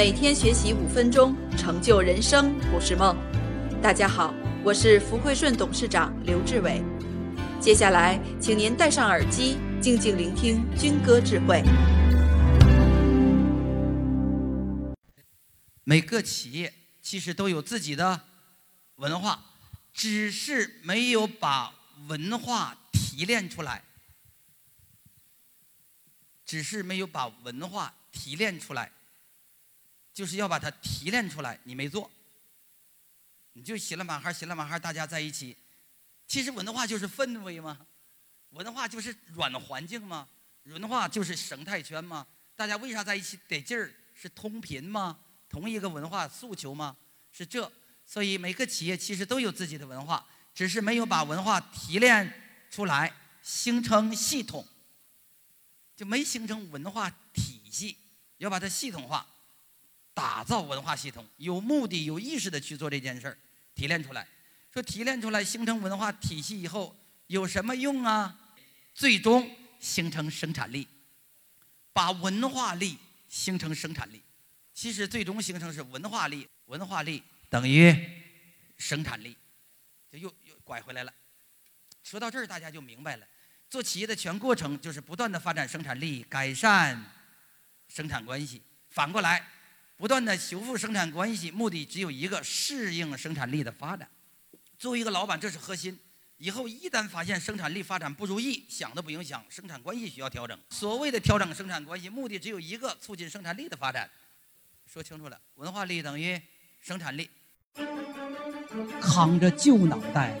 每天学习五分钟，成就人生不是梦。大家好，我是福汇顺董事长刘志伟。接下来，请您戴上耳机，静静聆听军歌智慧。每个企业其实都有自己的文化，只是没有把文化提炼出来。只是没有把文化提炼出来，就是要把它提炼出来，你没做，你就洗了满哈洗了满哈大家在一起，其实文化就是氛围嘛？文化就是软环境嘛？文化就是生态圈嘛？大家为啥在一起得劲儿？是同频吗？同一个文化诉求吗？是这，所以每个企业其实都有自己的文化，只是没有把文化提炼出来，形成系统。就没形成文化体系，要把它系统化，打造文化系统，有目的、有意识的去做这件事儿，提炼出来。说提炼出来形成文化体系以后有什么用啊？最终形成生产力，把文化力形成生产力。其实最终形成是文化力，文化力等于生产力，就又又拐回来了。说到这儿，大家就明白了。做企业的全过程就是不断的发展生产力，改善生产关系。反过来，不断的修复生产关系，目的只有一个：适应生产力的发展。作为一个老板，这是核心。以后一旦发现生产力发展不如意，想都不用想，生产关系需要调整。所谓的调整生产关系，目的只有一个：促进生产力的发展。说清楚了，文化力等于生产力。扛着旧脑袋。